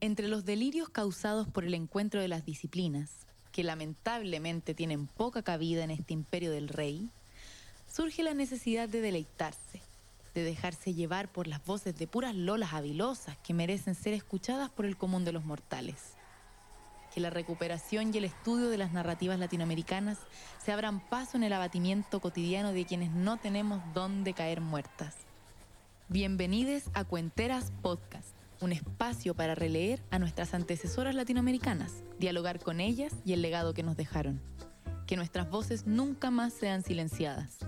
Entre los delirios causados por el encuentro de las disciplinas, que lamentablemente tienen poca cabida en este imperio del rey, surge la necesidad de deleitarse, de dejarse llevar por las voces de puras lolas habilosas que merecen ser escuchadas por el común de los mortales. Que la recuperación y el estudio de las narrativas latinoamericanas se abran paso en el abatimiento cotidiano de quienes no tenemos dónde caer muertas. Bienvenidos a Cuenteras Podcast, un espacio para releer a nuestras antecesoras latinoamericanas, dialogar con ellas y el legado que nos dejaron. Que nuestras voces nunca más sean silenciadas.